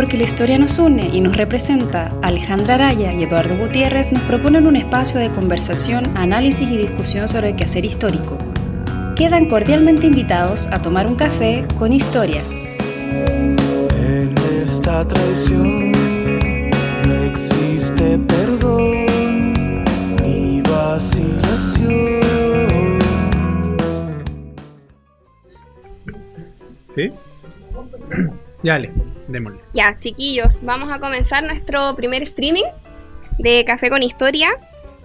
porque la historia nos une y nos representa, Alejandra Araya y Eduardo Gutiérrez nos proponen un espacio de conversación, análisis y discusión sobre el quehacer histórico. Quedan cordialmente invitados a tomar un café con historia. En esta traición no existe perdón ni vacilación. ¿Sí? Ya, dale, démosle. Ya, chiquillos, vamos a comenzar nuestro primer streaming de Café con Historia.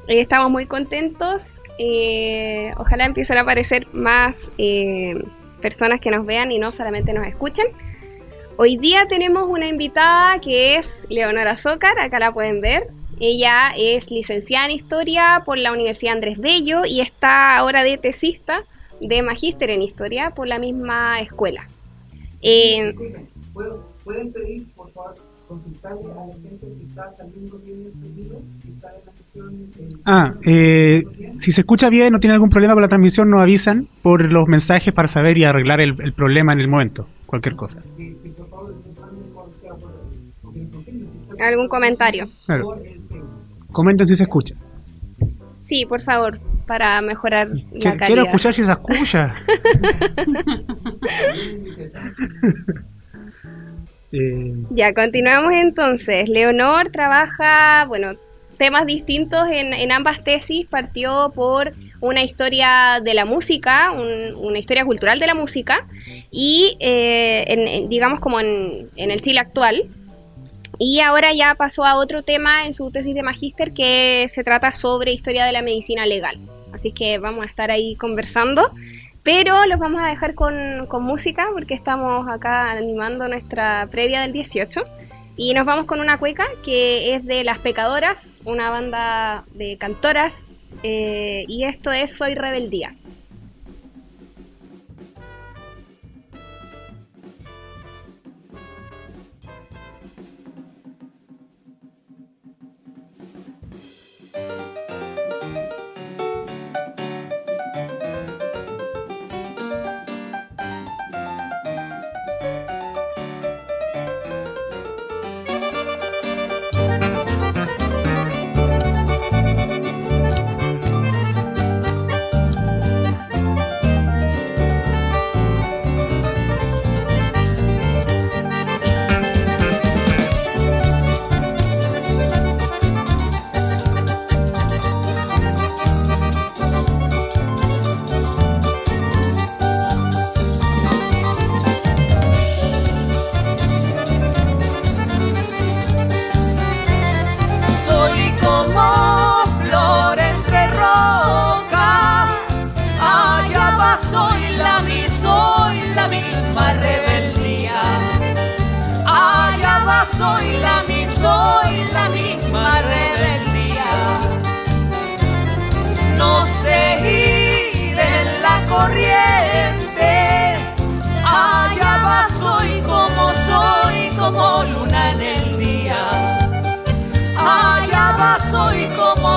Eh, estamos muy contentos. eh, ojalá empiecen a aparecer más eh, personas que nos vean y no solamente nos escuchen. Hoy día tenemos una invitada que es Leonora Zócar, acá la pueden ver. Ella es licenciada en Historia por la Universidad Andrés Bello y está ahora de tesista de Magíster en Historia por la misma escuela. Eh, ¿Pueden pedir, por favor, consultarle a la gente si está saliendo bien el sonido? Si está en la sesión. en- Ah, eh, si se escucha bien, no tiene algún problema con la transmisión, nos avisan por los mensajes para saber y arreglar el, el problema en el momento. Cualquier cosa. ¿Algún comentario? Claro. Comenten si se escucha. Sí, por favor, para mejorar la Quiero, calidad. quiero escuchar si se escucha. Eh, Ya, continuamos entonces. Leonor trabaja, bueno, temas distintos en, ambas tesis. Partió por una historia de la música, un- una historia cultural de la música, y eh, digamos como en, en el Chile actual. Y ahora ya pasó a otro tema en su tesis de magíster que se trata sobre historia de la medicina legal. Así que vamos a estar ahí conversando. Pero los vamos a dejar con, con música porque estamos acá animando nuestra previa del 18. Y nos vamos con una cueca que es de Las Pecadoras, una banda de cantoras. eh, y esto es Soy Rebeldía.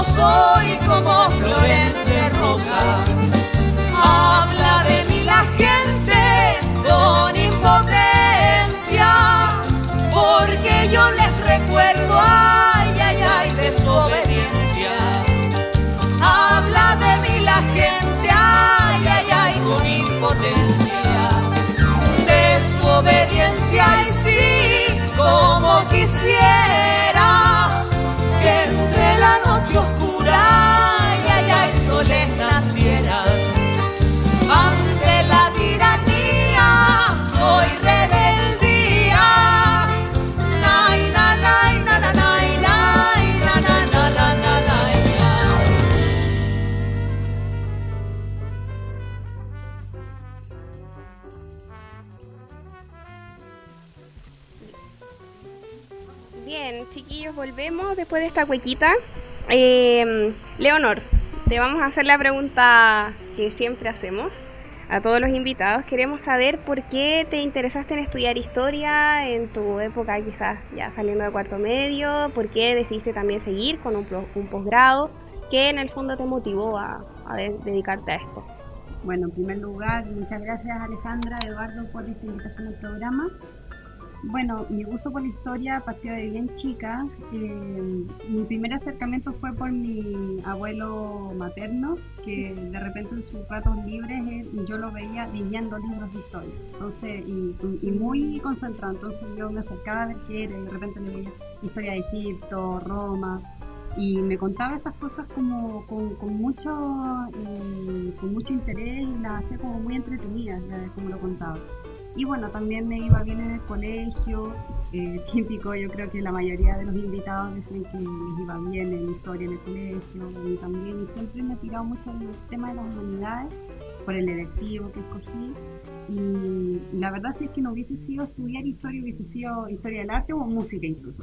Soy como soy, como flor entre rocas. Habla de mí la gente con impotencia, porque yo les recuerdo, ay, ay, ay, desobediencia. Habla de mí la gente, ay, ay, ay, con impotencia. Desobediencia y sí, como quisiera volvemos después de esta cuequita. Eh, Leonor, te vamos a hacer la pregunta que siempre hacemos a todos los invitados. Queremos saber por qué te interesaste en estudiar historia en tu época, quizás ya saliendo de cuarto medio, por qué decidiste también seguir con un, un posgrado, qué en el fondo te motivó a, a de- dedicarte a esto. Bueno, en primer lugar, muchas gracias Alejandra, Eduardo, por esta invitación al programa. Bueno, mi gusto por la historia partió de bien chica. Eh, mi primer acercamiento fue por mi abuelo materno, que de repente en sus ratos libres él- yo lo veía leyendo libros de historia. Entonces, y, muy concentrado. Entonces yo me acercaba a ver qué era y de repente le veía historia de Egipto, Roma. Y me contaba esas cosas como con, con mucho eh, con mucho interés y las hacía como muy entretenidas, eh, como lo contaba. Y bueno, también me iba bien en el colegio, eh, típico, yo creo que la mayoría de los invitados dicen que les iba bien en historia en el colegio, y también, y siempre me he tirado mucho en el tema de las humanidades, por el electivo que escogí, y la verdad si es que no hubiese sido estudiar historia, hubiese sido historia del arte o música incluso.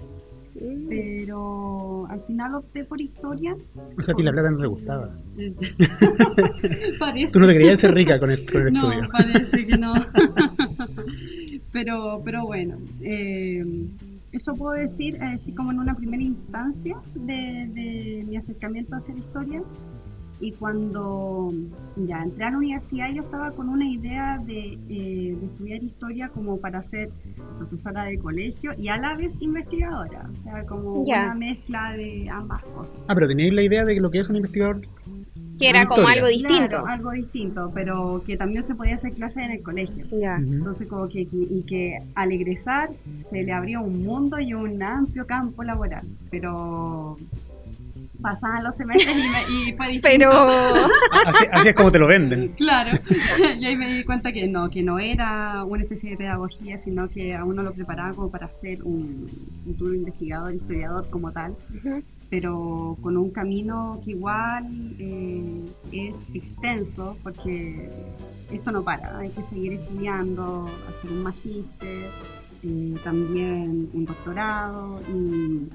Mm. Pero al final opté por historia. O sea, a ti la plata no te gustaba. Parece. Tú no te querías ser rica con el, con el No, estudio. parece que no. pero, pero bueno, eh, eso puedo decir, así como en una primera instancia de, de mi acercamiento hacia la historia. Y cuando ya entré a la universidad, yo estaba con una idea de, eh, de estudiar historia como para ser profesora de colegio y a la vez investigadora. O sea, como Ya. una mezcla de ambas cosas. Ah, pero tenéis la idea de lo que es un investigador. Que era como algo distinto. Claro, algo distinto, pero que también se podía hacer clases en el colegio. Ya. Ujú. Entonces, como que, y que al egresar se le abrió un mundo y un amplio campo laboral. Pero pasaban los semestres y, me- y fue. Pero Así, así es como te lo venden. Claro, y ahí me di cuenta que no, que no era una especie de pedagogía, sino que a uno lo preparaba como para ser un futuro investigador, historiador como tal, pero con un camino que igual eh, es extenso, porque esto no para, hay que seguir estudiando, hacer un magíster, eh, también un doctorado y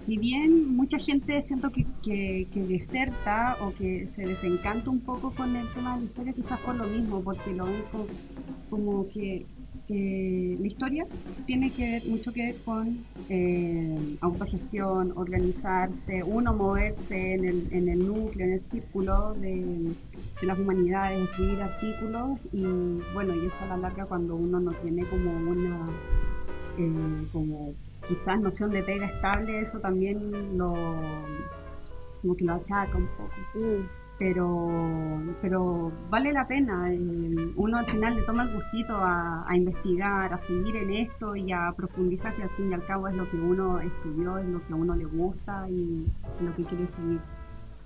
si bien mucha gente siento que, que, deserta o que se desencanta un poco con el tema de la historia, quizás por lo mismo, porque lo ven como, como que la historia tiene que ver mucho que ver con eh, autogestión, organizarse, uno moverse en el, en el núcleo, en el círculo de, de las humanidades, escribir artículos y bueno, y eso a la larga cuando uno no tiene como una eh, como quizás noción de pega estable, eso también lo como que lo achaca un poco. Mm. Pero, pero vale la pena. eh, Uno al final le toma el gustito a, a investigar, a seguir en esto y a profundizar si al fin y al cabo es lo que uno estudió, es lo que a uno le gusta y lo que quiere seguir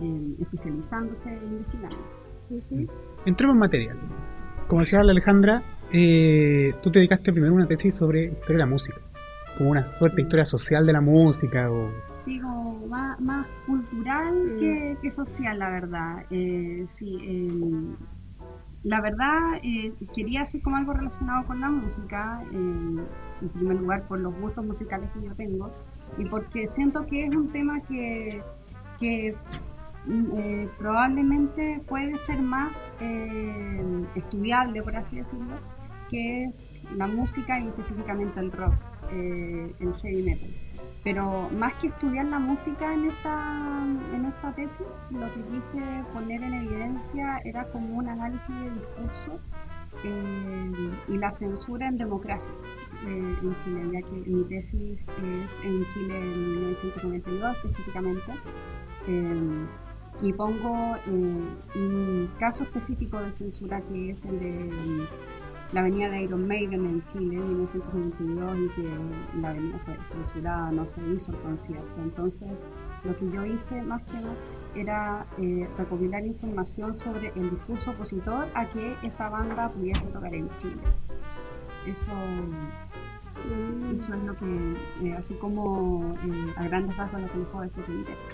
eh, especializándose e investigando. Ujú. Entremos en materia. Como decía la Alejandra, eh, tú te dedicaste primero a una tesis sobre historia de la música. Como una suerte de historia social de la música. O... Sí, como más, más cultural Mm. que, que social, la verdad. Eh, sí, eh, la verdad eh, quería hacer como algo relacionado con la música, eh, en primer lugar por los gustos musicales que yo tengo y porque siento que es un tema que, que mm, eh, probablemente puede ser más eh, estudiable, por así decirlo, que es la música y específicamente el rock, eh, el heavy metal. Pero más que estudiar la música en esta, en esta tesis, lo que quise poner en evidencia era como un análisis de discurso eh, y la censura en democracia eh, en Chile, ya que mi tesis es en Chile en 1992 específicamente. Eh, y pongo eh, un caso específico de censura que es el de la avenida de Iron Maiden en Chile en 1992 y que la avenida fue censurada, no se hizo el concierto. Entonces, lo que yo hice más que nada era eh, recopilar información sobre el discurso opositor a que esta banda pudiese tocar en Chile. Eso, eso es lo que, eh, así como eh, a grandes rasgos lo que les puedo decir tesis.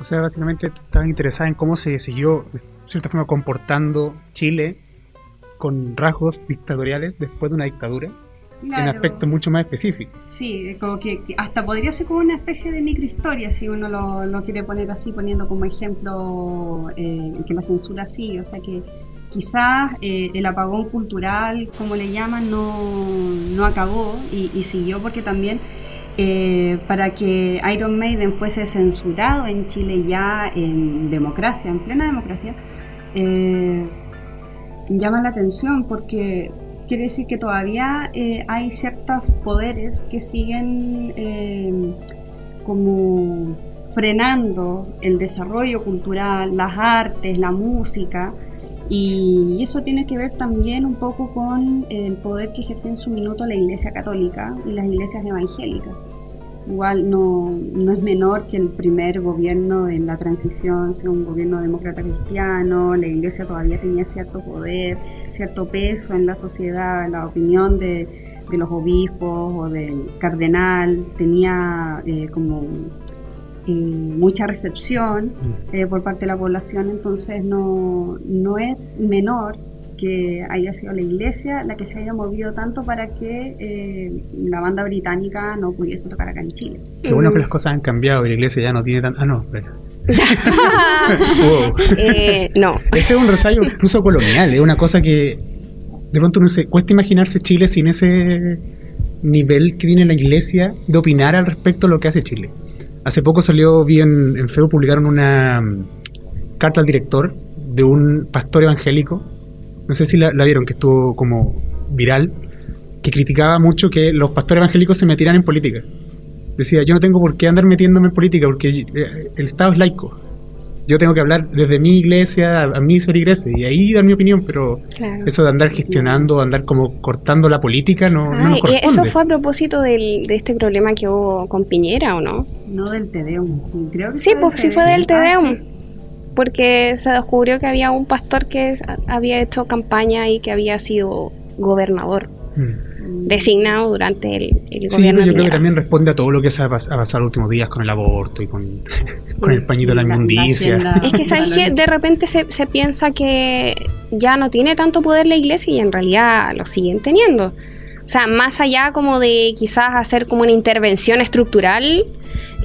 O sea, básicamente estaban interesadas en cómo se siguió, de cierta forma, comportando Chile con rasgos dictatoriales después de una dictadura, en Claro. aspectos mucho más específicos. Sí, como que, que hasta podría ser como una especie de microhistoria si uno lo, lo quiere poner así, poniendo como ejemplo eh, que la censura sí, o sea que quizás eh, el apagón cultural, como le llaman, no, no acabó y, y siguió porque también eh, para que Iron Maiden fuese censurado en Chile ya en democracia, en plena democracia, eh, llama la atención porque quiere decir que todavía eh, hay ciertos poderes que siguen eh, como frenando el desarrollo cultural, las artes, la música, y eso tiene que ver también un poco con el poder que ejerce en su minuto la Iglesia Católica y las iglesias evangélicas. Igual no, no es menor que el primer gobierno en la transición sea un gobierno demócrata cristiano, la iglesia todavía tenía cierto poder, cierto peso en la sociedad, la opinión de, de los obispos o del cardenal tenía eh, como eh, mucha recepción eh, por parte de la población, entonces no, no es menor que haya sido la iglesia la que se haya movido tanto para que eh, la banda británica no pudiese tocar acá en Chile. Qué bueno que las cosas han cambiado y la iglesia ya no tiene tan... Ah, no, espera. Wow. Eh, no, Ese es un ensayo incluso colonial, es una cosa que de pronto no se cuesta imaginarse Chile sin ese nivel que tiene la iglesia de opinar al respecto de lo que hace Chile. Hace poco salió bien en Feo, publicaron una mm, carta al director de un pastor evangélico, no sé si la, la vieron, que estuvo como viral, que criticaba mucho que los pastores evangélicos se metieran en política. Decía, yo no tengo por qué andar metiéndome en política porque eh, el Estado es laico. Yo tengo que hablar desde mi iglesia a, a mi ser iglesia y ahí dar mi opinión, pero claro. eso de andar gestionando, andar como cortando la política no, no Ah, nos y corresponde. eso fue a propósito del, de este problema que hubo con Piñera, ¿o no? No del Tedeum, creo que Sí, pues sí fue del Ah, Tedeum. sí. Porque se descubrió que había un pastor que había hecho campaña y que había sido gobernador, Mm. designado durante el, el Sí, gobierno yo de creo que también responde a todo lo que se ha, pas- ha pasado los últimos días con el aborto y con, con el pañito de la inmundicia. Es que sabes que de repente se, se piensa que ya no tiene tanto poder la iglesia y en realidad lo siguen teniendo. O sea, más allá como de quizás hacer como una intervención estructural,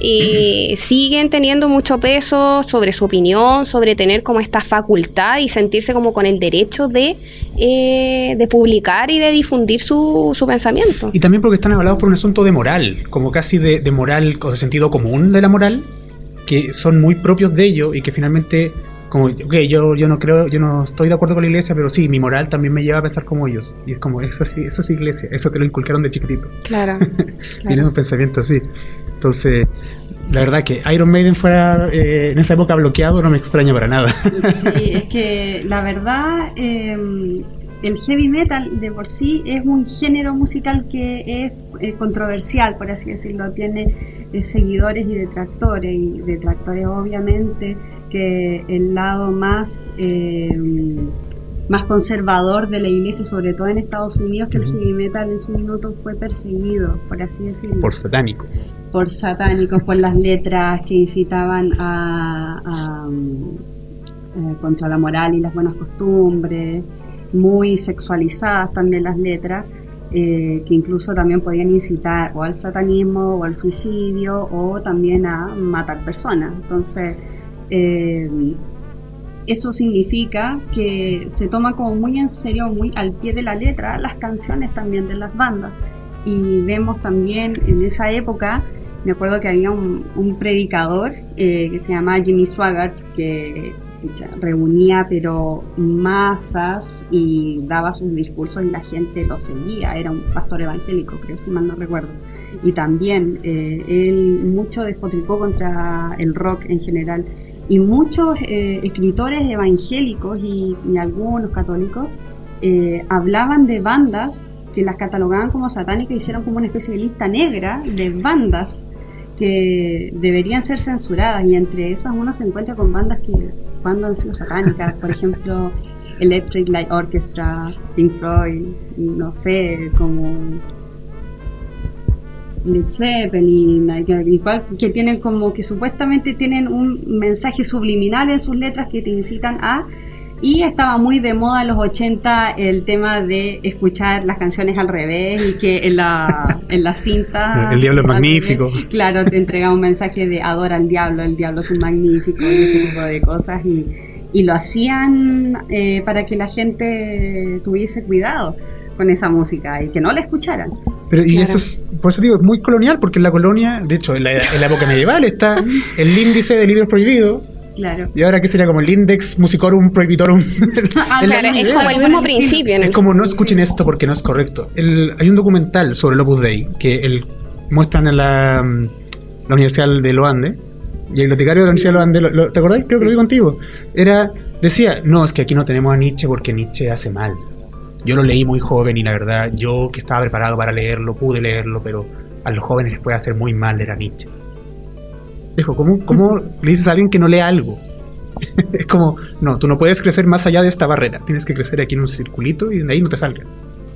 eh, siguen teniendo mucho peso sobre su opinión, sobre tener como esta facultad y sentirse como con el derecho de, eh, de publicar y de difundir su, su pensamiento. Y también porque están avalados por un asunto de moral, como casi de, de moral o de sentido común de la moral, que son muy propios de ellos y que finalmente, como, ok, yo, yo no creo, yo no estoy de acuerdo con la iglesia, pero sí, mi moral también me lleva a pensar como ellos. Y es como, eso sí, eso es iglesia, eso te lo inculcaron de chiquitito. Claro. Tienen un pensamiento así. Entonces, la verdad que Iron Maiden fuera eh, en esa época bloqueado no me extraña para nada. Sí, es que la verdad, eh, el heavy metal de por sí es un género musical que es eh, controversial, por así decirlo. Tiene eh, seguidores y detractores, y detractores obviamente que el lado más... eh, más conservador de la iglesia, sobre todo en Estados Unidos, que el heavy metal en su minuto fue perseguido, por así decirlo Por satánico. Por satánicos, por las letras que incitaban a, eh, contra la moral y las buenas costumbres, muy sexualizadas también las letras, eh, que incluso también podían incitar o al satanismo o al suicidio o también a matar personas. Entonces, eh, eso significa que se toma como muy en serio, muy al pie de la letra, las canciones también de las bandas. Y vemos también en esa época, me acuerdo que había un, un predicador eh, que se llamaba Jimmy Swaggart, que pucha, reunía pero masas y daba sus discursos y la gente lo seguía, era un pastor evangélico, creo, si mal no recuerdo. Y también eh, él mucho despotricó contra el rock en general. Y muchos eh, escritores evangélicos y, y algunos católicos eh, hablaban de bandas que las catalogaban como satánicas, hicieron como una especie de lista negra de bandas que deberían ser censuradas y entre esas uno se encuentra con bandas que cuando han sido satánicas, por ejemplo Electric Light Orchestra, Pink Floyd, no sé, como Led Zeppelin, igual que tienen como que supuestamente tienen un mensaje subliminal en sus letras que te incitan a y estaba muy de moda en los 80 el tema de escuchar las canciones al revés y que en la, en la cinta... El diablo es magnífico. revés, claro, te entrega un mensaje de adora al diablo, el diablo es un magnífico y ese tipo de cosas y, y lo hacían eh, para que la gente tuviese cuidado con esa música y que no la escucharan. Pero, y Claro. eso es, por eso digo, es muy colonial, porque en la colonia, de hecho, en la, en la época medieval está el índice de libros prohibidos, Claro. Y ahora, ¿qué sería como el Index Musicorum Prohibitorum? Ah, Claro, es idea. como el mismo principio. Es como no escuchen esto porque no es correcto. El- hay un documental sobre el Opus Dei que el, muestran en la, mm, la Universidad de los Andes. Y el bibliotecario de la Universidad de los Andes, lo- lo- ¿te acordás? Creo que lo vi contigo. Era, decía, no, es que aquí no tenemos a Nietzsche porque Nietzsche hace mal. Yo lo leí muy joven y la verdad, yo que estaba preparado para leerlo, pude leerlo, pero a los jóvenes les puede hacer muy mal leer a Nietzsche. Dijo, ¿cómo, cómo le dices a alguien que no lea algo? es como, no, tú no puedes crecer más allá de esta barrera. Tienes que crecer aquí en un circulito y de ahí no te salgas.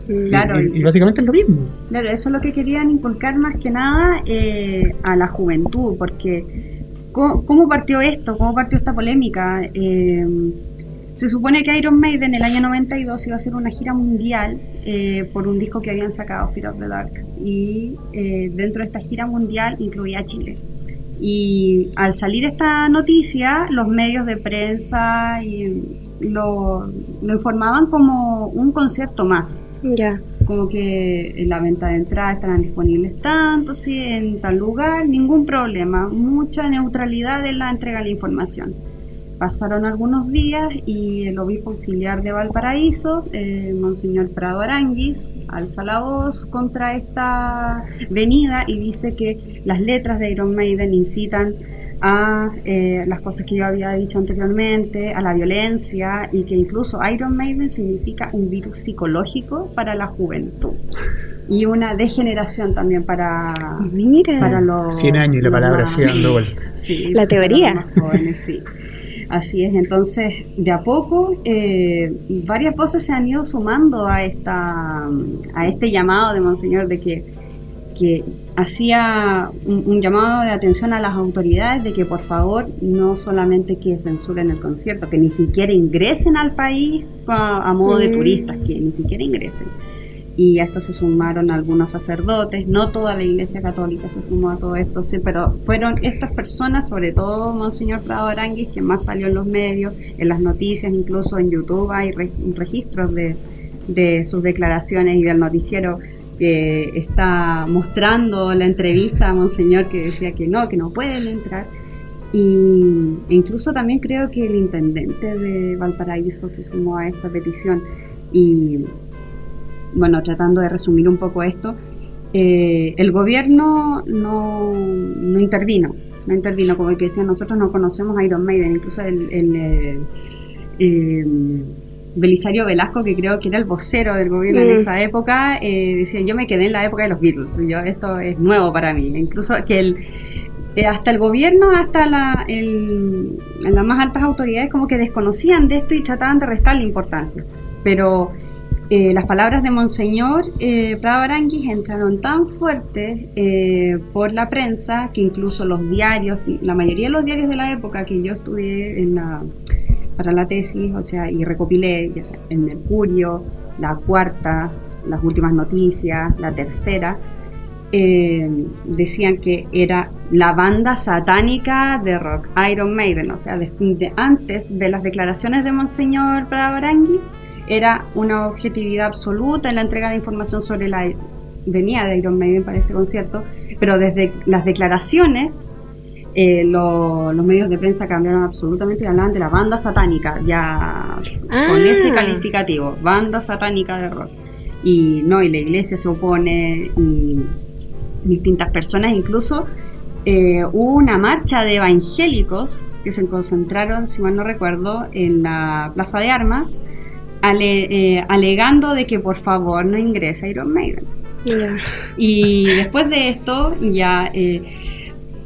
Y- Claro, Y, y básicamente es lo mismo. Claro, eso es lo que querían inculcar más que nada eh, a la juventud, porque ¿cómo, cómo partió esto? ¿Cómo partió esta polémica? Eh, se supone que Iron Maiden en el año 92 iba a hacer una gira mundial eh, por un disco que habían sacado, Fear of the Dark, y eh, dentro de esta gira mundial incluía Chile. Y al salir esta noticia, los medios de prensa y lo, lo informaban como un concierto más Ya. como que en la venta de entradas estarán disponibles tanto, sí, en tal lugar, ningún problema, mucha neutralidad en la entrega de la información. Pasaron algunos días y el obispo auxiliar de Valparaíso, eh, Monseñor Prado Aranguis, alza la voz contra esta venida y dice que las letras de Iron Maiden incitan a eh, las cosas que yo había dicho anteriormente, a la violencia y que incluso Iron Maiden significa un virus psicológico para la juventud y una degeneración también para, Mira. para los 100 años y la palabra dando vuelta. Sí, La para teoría. los jóvenes, sí. Así es, entonces de a poco eh, varias voces se han ido sumando a esta a este llamado de Monseñor de que, que hacía un, un llamado de atención a las autoridades de que por favor no solamente que censuren el concierto, que ni siquiera ingresen al país a, a modo de Mm. turistas, que ni siquiera ingresen. Y a esto se sumaron algunos sacerdotes, no toda la Iglesia Católica se sumó a todo esto, sí, pero fueron estas personas, sobre todo Monseñor Prado Aranguis, que más salió en los medios, en las noticias, incluso en YouTube hay re- registros de, de sus declaraciones y del noticiero que está mostrando la entrevista a Monseñor que decía que no, que no pueden entrar. Y e incluso también creo que el intendente de Valparaíso se sumó a esta petición. Y bueno, tratando de resumir un poco esto, eh, el gobierno no, no intervino, no intervino, como que decían, nosotros no conocemos a Iron Maiden, incluso el, el, eh, eh, Belisario Velasco, que creo que era el vocero del gobierno en Mm. esa época, decía, yo me quedé en la época de los Beatles, yo, esto es nuevo para mí, incluso que el, hasta el gobierno, hasta la, el- las más altas autoridades como que desconocían de esto y trataban de restarle importancia, pero eh, las palabras de Monseñor eh, Prado entraron tan fuertes eh, por la prensa que incluso los diarios, la mayoría de los diarios de la época que yo estudié para la tesis, o sea, y recopilé, el Mercurio, la cuarta, las últimas noticias, la tercera, eh, decían que era la banda satánica de rock, Iron Maiden, o sea, antes de las declaraciones de Monseñor Prado Aranguis, era una objetividad absoluta en la entrega de información sobre la venida de Iron Maiden para este concierto, pero desde las declaraciones eh, lo- los medios de prensa cambiaron absolutamente y hablaban de la banda satánica, ya con Ah. ese calificativo, banda satánica de rock. Y no, y la iglesia se opone, y distintas personas, incluso eh, hubo una marcha de evangélicos que se concentraron, si mal no recuerdo, en la Plaza de Armas, ale- eh, alegando de que por favor no ingrese Iron Maiden. Y después de esto, ya eh,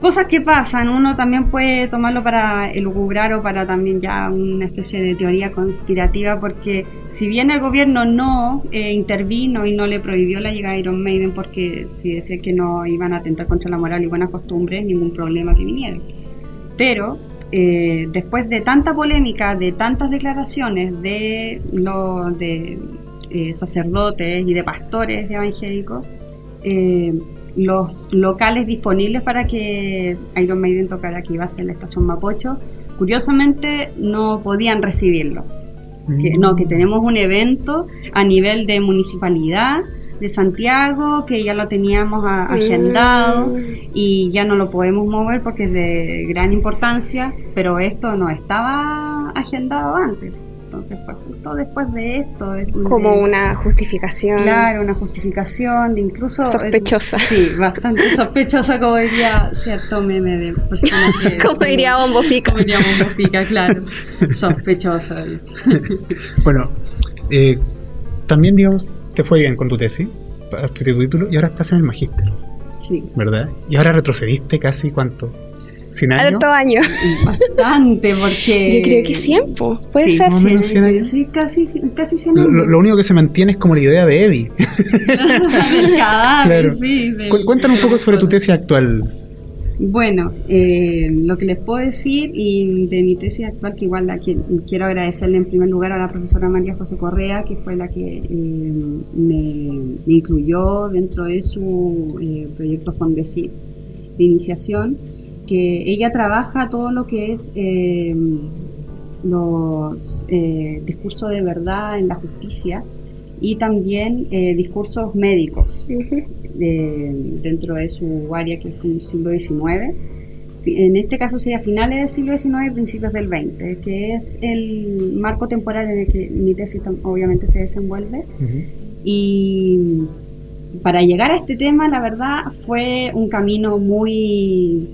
cosas que pasan, uno también puede tomarlo para elucubrar o para también ya una especie de teoría conspirativa, porque si bien el gobierno no eh, intervino y no le prohibió la llegada de Iron Maiden, porque si decía que no iban a atentar contra la moral y buenas costumbres, ningún problema que vinieran. Pero eh, después de tanta polémica, de tantas declaraciones de, lo, de eh, sacerdotes y de pastores evangélicos, eh, los locales disponibles para que Iron Maiden tocara aquí iba a ser la estación Mapocho, curiosamente no podían recibirlo. Que, no, que tenemos un evento a nivel de municipalidad de Santiago, que ya lo teníamos a- agendado Mm. y ya no lo podemos mover porque es de gran importancia, pero esto no estaba agendado antes. Entonces fue justo después de esto. de- Como de- una justificación. Claro, una justificación de incluso... Sospechosa. Sí, bastante sospechosa, como diría cierto meme de personas que... Como diría Bombo Fica. Como diría Bombo Fica, claro. Sospechosa. Bueno, eh, también, digamos, te fue bien con tu tesis, tu título y ahora estás en el magíster, Sí. ¿verdad? Y ahora retrocediste casi, ¿cuánto? ¿100 años? Harto año. Bastante, porque... Yo creo que 100, po. puede Sí, ser. más o menos 100 años. Sí, casi, casi 100 Lo, años. lo- lo único que se mantiene es como la idea de Eddie. Del cadáver, Claro. sí. del- Cu- Cuéntanos un poco sobre tu tesis actual. Bueno, eh, lo que les puedo decir y de mi tesis actual, que igual la que- quiero agradecerle en primer lugar a la profesora María José Correa, que fue la que eh, me, incluyó dentro de su eh, proyecto Fondesit de iniciación, que ella trabaja todo lo que es eh, los discursos de verdad en la justicia y también discursos médicos. De- dentro de su área que es como el siglo XIX. En este caso sería finales del siglo XIX y principios del XX, que es el marco temporal en el que mi tesis obviamente se desenvuelve. Y para llegar a este tema, la verdad, fue un camino muy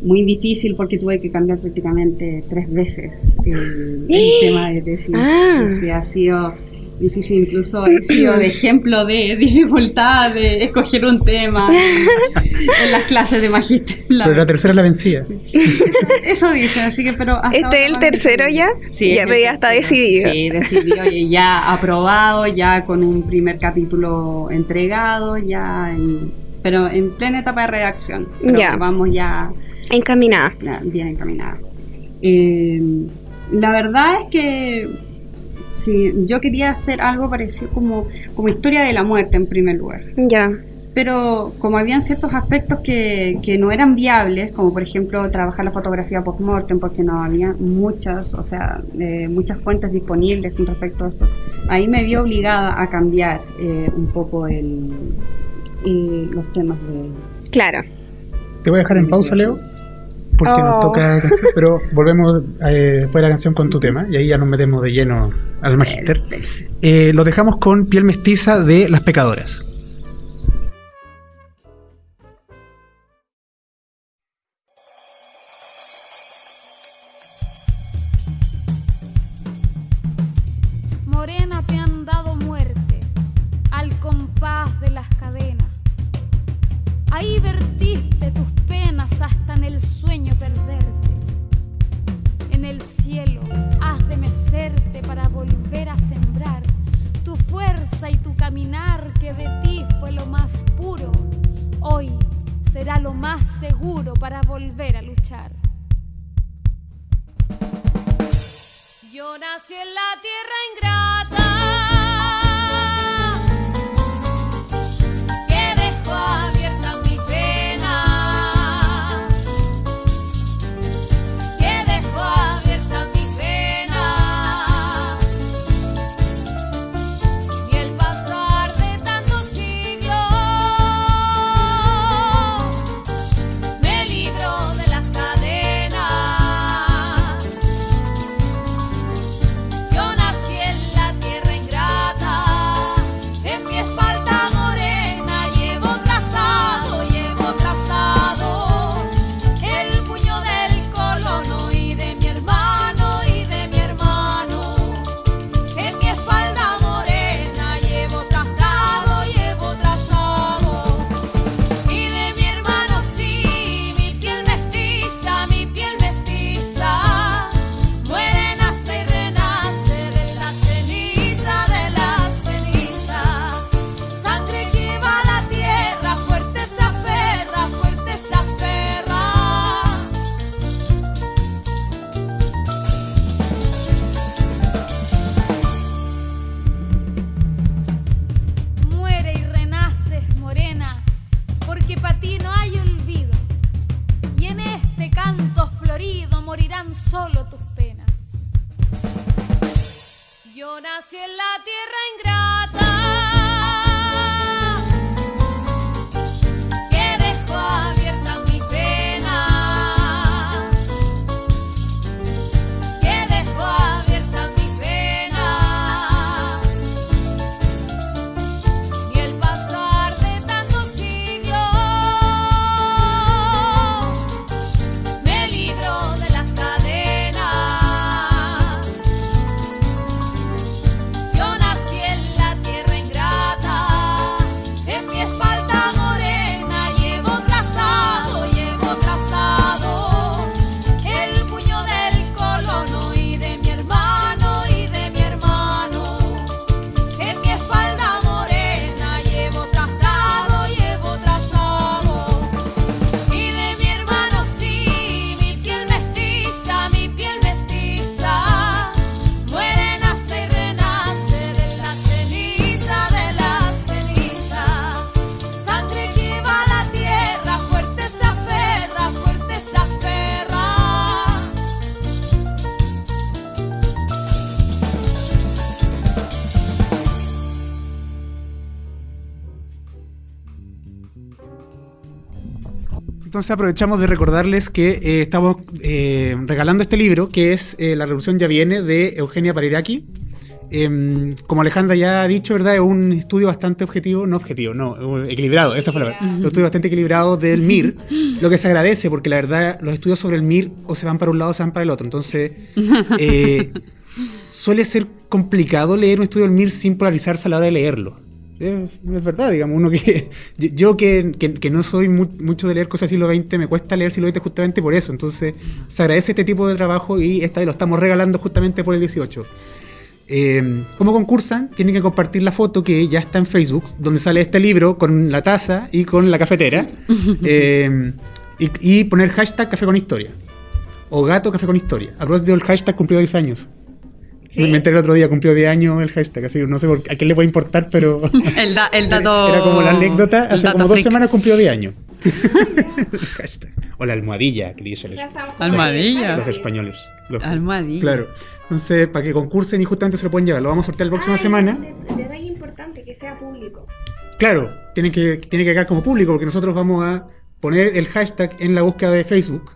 muy difícil porque tuve que cambiar prácticamente tres veces el, el tema de tesis. Ah. Sí, ha sido difícil, incluso he sido de ejemplo de dificultad de escoger un tema en, las clases de magíster. La- Pero la tercera es la vencida. Sí, eso, eso dicen, así que pero hasta ¿Este es el tercero ya? Sí, Ya está decidido. Sí, decidido y ya aprobado, ya con un primer capítulo entregado, ya en- pero en plena etapa de redacción. Pero Ya. vamos ya Encaminada. ya, bien encaminada. Eh, la verdad es que sí, yo quería hacer algo parecido como, como historia de la muerte en primer lugar Ya. pero como habían ciertos aspectos que, que no eran viables, como por ejemplo trabajar la fotografía post-mortem, porque no había muchas, o sea, eh, muchas fuentes disponibles con respecto a esto, ahí me vi obligada a cambiar eh, un poco el, eh, los temas de... Claro. Te voy a dejar en pausa, Leo, porque nos Oh. toca canción, pero volvemos eh, después de la canción con tu tema y ahí ya nos metemos de lleno al magister. Eh, lo dejamos con Piel Mestiza de Las Pecadoras. Entonces aprovechamos de recordarles que eh, estamos eh, regalando este libro, que es eh, La Revolución Ya Viene, de Eugenia Pariraki. Em, como Alejandra ya ha dicho, ¿verdad? Es un estudio bastante objetivo, no objetivo, no, equilibrado, esa fue la verdad. Un estudio bastante equilibrado del MIR, lo que se agradece, porque la verdad, los estudios sobre el MIR o se van para un lado o se van para el otro. Entonces, suele ser complicado leer un estudio del MIR sin polarizarse a la hora de leerlo. Eh, es verdad, digamos, uno que. yo- que, que- que no soy mu- mucho de leer cosas del siglo XX, me cuesta leer siglo XX justamente por eso. Entonces, se agradece este tipo de trabajo y esta vez lo estamos regalando justamente por el 18. Eh, ¿Cómo concursan? Tienen que compartir la foto que ya está en Facebook, donde sale este libro con la taza y con la cafetera. Eh, y, y poner hashtag café con historia. O gato café con historia. A propósito, el hashtag cumplió 10 años. Sí. Me enteré el otro día, cumplió 10 años el hashtag, así que no sé por, a quién le puede importar, pero El, da- el dato. era como la anécdota, el hace como dos freak. semanas cumplió 10 años. El hashtag. O la almohadilla, que los, estamos Almohadilla. los españoles. Los- Almohadilla. Claro. Entonces, para que concursen y justamente se lo pueden llevar. Lo vamos a sortear la próxima Ah, semana. Detalle importante, que sea público. Claro, tiene que, tiene que quedar como público porque nosotros vamos a poner el hashtag en la búsqueda de Facebook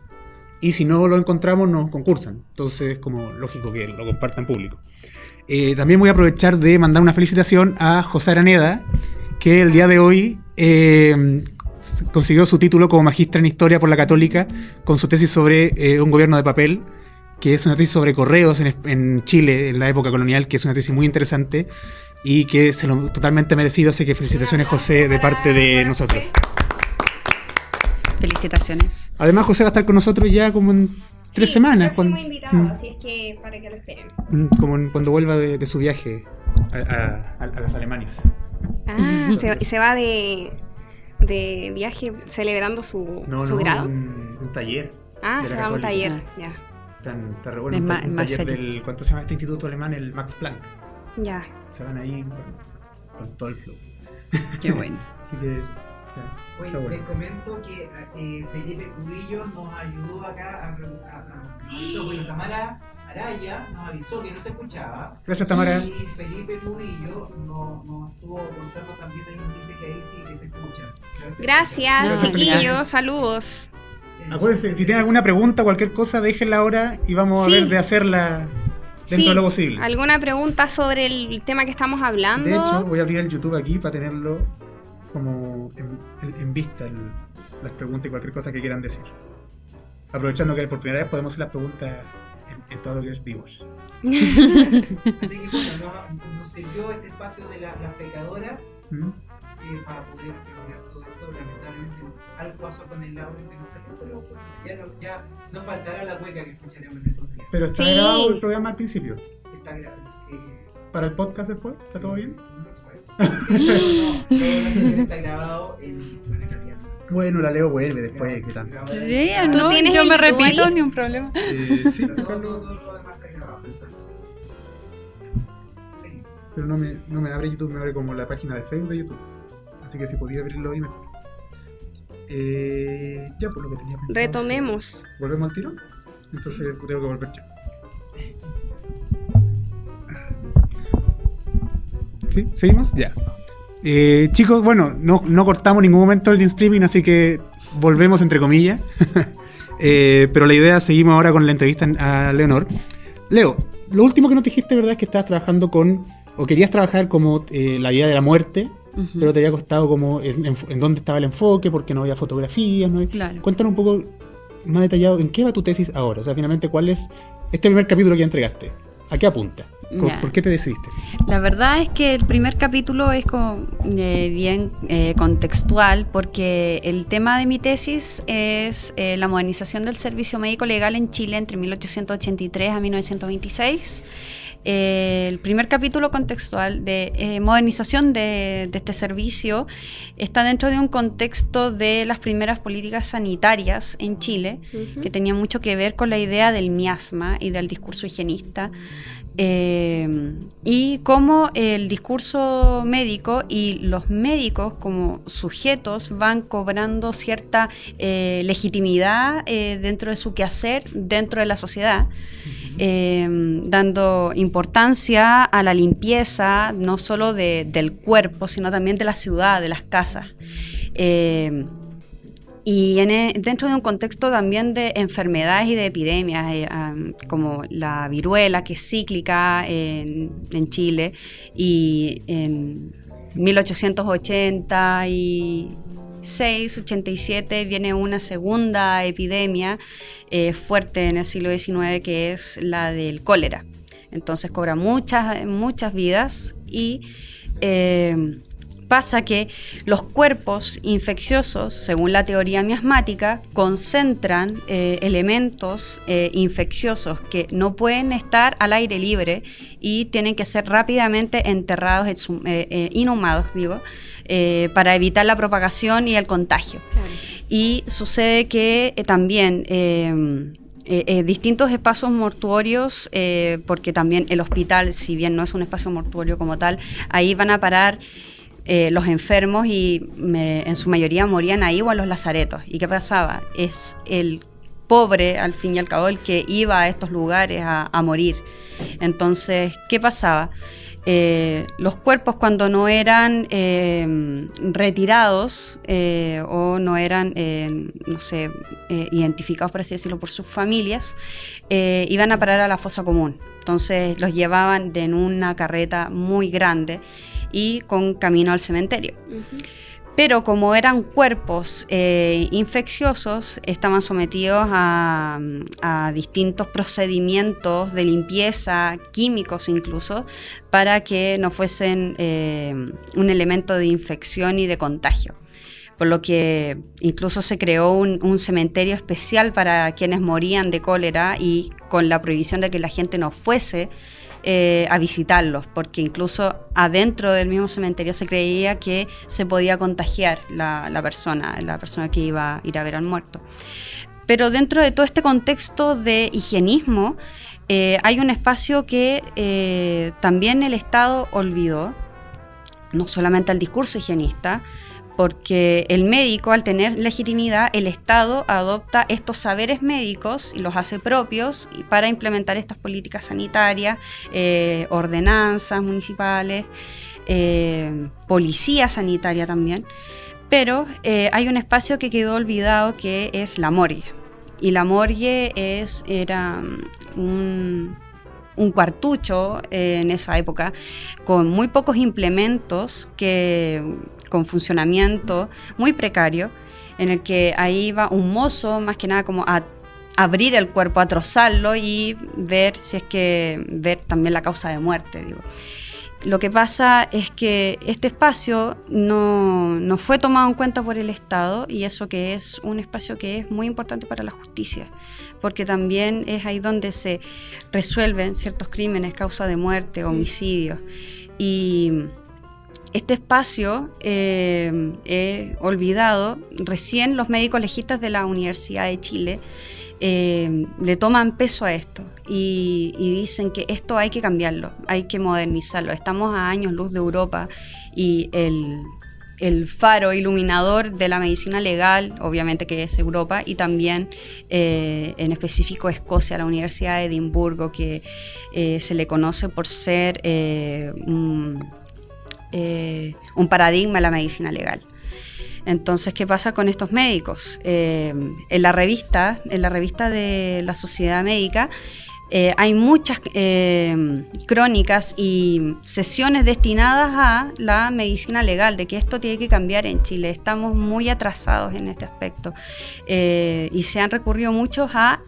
y si no lo encontramos nos concursan. Entonces es como lógico que lo compartan público. Eh, también voy a aprovechar de mandar una felicitación a José Araneda, que el día de hoy eh, consiguió su título como magistra en historia por la Católica con su tesis sobre eh, un gobierno de papel, que es una tesis sobre correos en, en Chile en la época colonial, que es una tesis muy interesante y que se lo totalmente merecido. Así que felicitaciones, José, de parte de nosotros. Felicitaciones. Además, José va a estar con nosotros ya como en tres Sí, semanas. cuando- invitado, Mm. así es que para que lo esperen. Mm, como en- cuando vuelva de, de su viaje a, a- a- a las Alemanias. Ah, se, se va de, de viaje celebrando su, su grado. Un, un taller. Ah, se va a un Católica. taller, ya. Tan, re bueno, Es un un taller serio. del, ¿Cuánto se llama este instituto alemán? El Max Planck. Ya. Se van ahí con, con todo el flow. Qué bueno. Así que. Oye, bueno. les comento que eh, Felipe Cubillo nos ayudó acá a, a, a- Tamara Araya nos avisó que no se escuchaba. Gracias, Tamara. Y Felipe Cubillo nos, nos estuvo contando también ahí nos dice que ahí sí que se escucha. Gracias, No, chiquillos. gracias. Saludos. escucha. Acuérdense, si tienen alguna pregunta, cualquier cosa, déjenla ahora y vamos Sí. a ver de hacerla dentro Sí, de lo posible. ¿Alguna pregunta sobre el tema que estamos hablando? De hecho, voy a abrir el YouTube aquí para tenerlo como en, en- en vista el- las preguntas y cualquier cosa que quieran decir. Aprovechando que por primera vez podemos hacer las preguntas en, en todo lo que es vivos. Así que bueno, nos, nos sirvió este espacio de la, la pecadora ¿Mm? eh, para poder terminar todo esto. Lamentablemente algo pasó con el audio que no salió, pero ya, no, ya nos faltará la hueca que escucharemos en estos días. Pero está Sí. grabado el programa al principio. Está gra- eh, Para el podcast después, ¿está todo bien? no está grabado en buena calidad. Bueno, la Leo vuelve después. ¿qué tanto? Sí, ¿Tú no, tienes yo me repito, ni un problema. Eh, sí, Todo, acá todo, lo- todo lo demás está grabado. pero no me, no me abre YouTube, me abre como la página de Facebook de YouTube. Así que si podía abrirlo ahí mejor. Eh, ya por lo que tenía pensado. Retomemos. ¿Volvemos al tiro? Entonces tengo que volver yo. ¿Sí? ¿Seguimos? Ya. Eh, chicos, bueno, no, no cortamos ningún momento el streaming, así que volvemos entre comillas. Eh, pero la idea, seguimos ahora con la entrevista a Leonor. Leo, lo último que nos dijiste, ¿verdad? Es que estabas trabajando con, o querías trabajar como eh, la idea de la muerte, pero te había costado como en, en- en dónde estaba el enfoque, porque no había fotografías, no había- Claro. Cuéntanos un poco más detallado en qué va tu tesis ahora. O sea, finalmente, ¿cuál es este primer capítulo que ya entregaste? ¿A qué apunta? ¿Con- Ya. ¿Por qué te decidiste? La verdad es que el primer capítulo es como, eh, bien eh, contextual porque el tema de mi tesis es eh, la modernización del servicio médico legal en Chile entre 1883 a 1926. Eh, el primer capítulo contextual de eh, modernización de, de este servicio está dentro de un contexto de las primeras políticas sanitarias en Chile, que tenía mucho que ver con la idea del miasma y del discurso higienista. Eh, y cómo el discurso médico y los médicos como sujetos van cobrando cierta eh, legitimidad dentro de su quehacer, dentro de la sociedad, eh, dando importancia a la limpieza no solo de- del cuerpo, sino también de la ciudad, de las casas. Eh, y e- dentro de un contexto también de enfermedades y de epidemias, eh, como la viruela, que es cíclica en, en Chile, y en 1886, 87 viene una segunda epidemia eh, fuerte en el siglo XIX, que es la del cólera. Entonces cobra muchas, muchas vidas y... eh, pasa que los cuerpos infecciosos, según la teoría miasmática, concentran eh, elementos eh, infecciosos que no pueden estar al aire libre y tienen que ser rápidamente enterrados, exhum- eh, inhumados, digo, para evitar la propagación y el contagio. Y sucede que también eh, eh, eh, distintos espacios mortuorios, eh, porque también el hospital, si bien no es un espacio mortuorio como tal, ahí van a parar eh, los enfermos y me- en su mayoría morían ahí o en los lazaretos. ¿Y qué pasaba? Es el pobre, al fin y al cabo, el que iba a estos lugares a, a morir. Entonces, ¿qué pasaba? Eh, los cuerpos cuando no eran eh, retirados o no eran, no sé, identificados, por así decirlo, por sus familias, iban a parar a la fosa común. Entonces los llevaban en una carreta muy grande y con camino al cementerio. Pero como eran cuerpos eh, infecciosos, estaban sometidos a, a distintos procedimientos de limpieza, químicos incluso, para que no fuesen eh, un elemento de infección y de contagio. Por lo que incluso se creó un, un cementerio especial para quienes morían de cólera y con la prohibición de que la gente no fuese eh, a visitarlos, porque incluso adentro del mismo cementerio se creía que se podía contagiar la, persona, la persona que iba a ir a ver al muerto. Pero dentro de todo este contexto de higienismo, eh, hay un espacio que eh, también el Estado olvidó, no solamente al discurso higienista, porque el médico, al tener legitimidad, el Estado adopta estos saberes médicos y los hace propios para implementar estas políticas sanitarias, eh, ordenanzas municipales, eh, policía sanitaria también. Pero eh, hay un espacio que quedó olvidado que es la morgue. Y la morgue era mm, un, cuartucho en esa época con muy pocos implementos que con funcionamiento muy precario en el que ahí iba un mozo más que nada como a abrir el cuerpo, a trozarlo y ver si es que ver también la causa de muerte, digo. Lo que pasa es que este espacio no, no fue tomado en cuenta por el Estado y eso que es un espacio que es muy importante para la justicia, porque también es ahí donde se resuelven ciertos crímenes, causa de muerte, homicidios. Y este espacio eh, eh, olvidado, recién los médicos legistas de la Universidad de Chile eh, le toman peso a esto y, dicen que esto hay que cambiarlo, hay que modernizarlo. Estamos a años luz de Europa y el, faro iluminador de la medicina legal, obviamente que es Europa, y también eh, en específico Escocia, la Universidad de Edimburgo, que eh, se le conoce por ser un, eh, un paradigma de la medicina legal. Entonces, ¿qué pasa con estos médicos? Eh, en la revista, en la revista de la Sociedad Médica, eh, hay muchas crónicas y sesiones destinadas a la medicina legal, de que esto tiene que cambiar en Chile. Estamos muy atrasados en este aspecto y se han recurrido muchos a,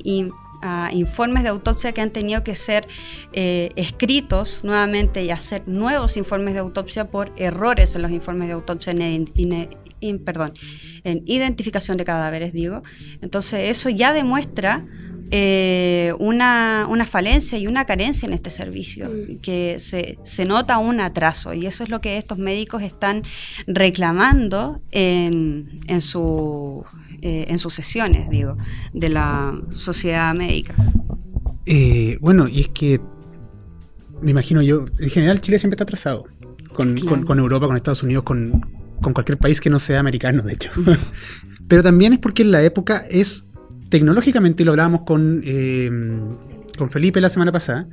a informes de autopsia que han tenido que ser eh, escritos nuevamente y hacer nuevos informes de autopsia por errores en los informes de autopsia en, en- perdón, en identificación de cadáveres, digo. Entonces eso ya demuestra eh, una, una falencia y una carencia en este servicio, que se, se nota un atraso y eso es lo que estos médicos están reclamando en, en, su, eh, en sus sesiones, digo, de la sociedad médica. Eh, bueno, y es que me imagino yo, en general Chile siempre está atrasado con, Claro. con- con Europa, con Estados Unidos, con, con cualquier país que no sea americano, de hecho. Pero también es porque en la época es tecnológicamente, lo hablábamos con, eh, con Felipe la semana pasada,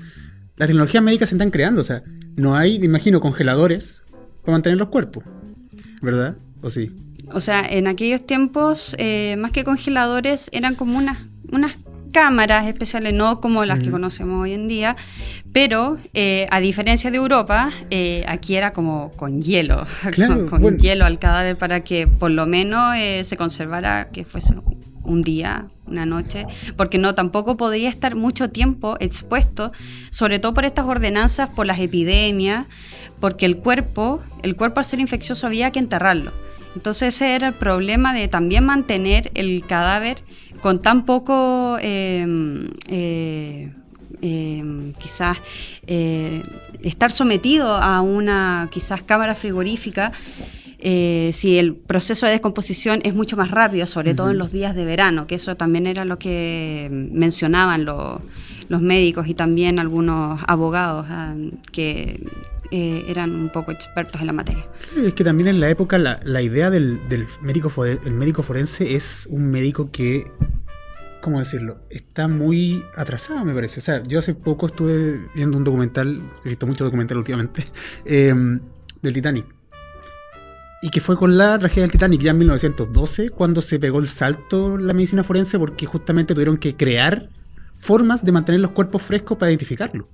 las tecnologías médicas se están creando, o sea, no hay, me imagino, congeladores para mantener los cuerpos, ¿verdad? ¿O sí? O sea, en aquellos tiempos, eh, más que congeladores, eran como unas, unas cámaras especiales, no como las que conocemos hoy en día, pero eh, a diferencia de Europa, eh, aquí era como con hielo, Claro, con, con bueno. hielo al cadáver para que por lo menos eh, se conservara que fuese un día, una noche, porque no tampoco podría estar mucho tiempo expuesto, sobre todo por estas ordenanzas, por las epidemias, porque el cuerpo, el cuerpo al ser infeccioso había que enterrarlo. Entonces ese era el problema de también mantener el cadáver con tan poco, eh, eh, eh, quizás, eh, estar sometido a una quizás cámara frigorífica. Eh, si el proceso de descomposición es mucho más rápido, sobre todo en los días de verano, que eso también era lo que mencionaban los, los médicos y también algunos abogados ah, que eh, eran un poco expertos en la materia. Es que también en la época la, la idea del, del médico, fore- el médico forense es un médico que, ¿cómo decirlo? Está muy atrasado, me parece. O sea, yo hace poco estuve viendo un documental, he visto mucho documental últimamente, eh, del Titanic. Y que fue con la tragedia del Titanic ya en 1912, cuando se pegó el salto la medicina forense, porque justamente tuvieron que crear formas de mantener los cuerpos frescos para identificarlos.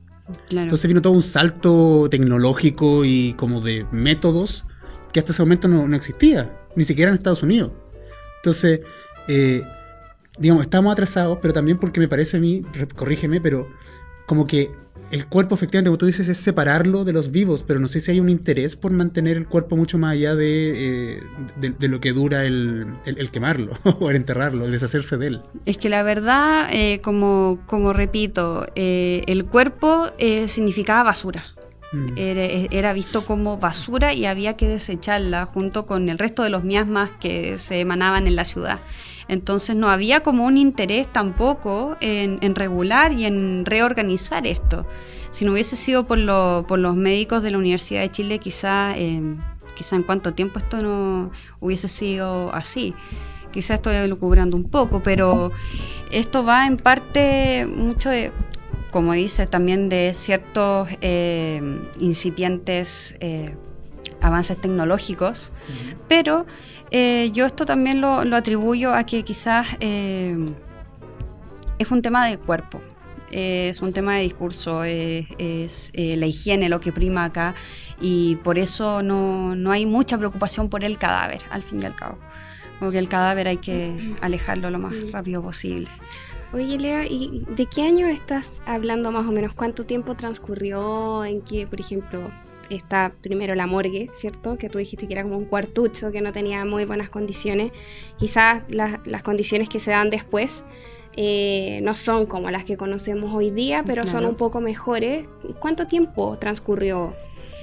Claro. Entonces vino todo un salto tecnológico y como de métodos que hasta ese momento no, no existía, ni siquiera en Estados Unidos. Entonces, eh, digamos, estamos atrasados, pero también porque me parece a mí, corrígeme, pero como que el cuerpo efectivamente, como tú dices, es separarlo de los vivos, pero no sé si hay un interés por mantener el cuerpo mucho más allá de, eh, de, lo que dura el, el- el quemarlo o el enterrarlo, el deshacerse de él. Es que la verdad, eh, como, como repito, eh, el cuerpo eh, significaba basura. Mm. Era, visto como basura y había que desecharla junto con el resto de los miasmas que se emanaban en la ciudad. Entonces no había como un interés tampoco en, en regular y en reorganizar esto. Si no hubiese sido por, lo- por los médicos de la Universidad de Chile, quizá, eh, quizá en cuánto tiempo esto no hubiese sido así. Quizá estoy lucubrando un poco, pero esto va en parte mucho de, como dice, también de ciertos eh, incipientes eh, avances tecnológicos, pero eh, yo esto también lo, lo atribuyo a que quizás eh, es un tema de cuerpo, es un tema de discurso, es, es, la higiene lo que prima acá y por eso no, no hay mucha preocupación por el cadáver, al fin y al cabo. Porque el cadáver hay que alejarlo lo más rápido posible. Oye, Lea, ¿y de qué año estás hablando más o menos? ¿Cuánto tiempo transcurrió en que, por ejemplo, está primero la morgue, ¿cierto? Que tú dijiste que era como un cuartucho, que no tenía muy buenas condiciones. Quizás las, las condiciones que se dan después eh, no son como las que conocemos hoy día, pero son un poco mejores. ¿Cuánto tiempo transcurrió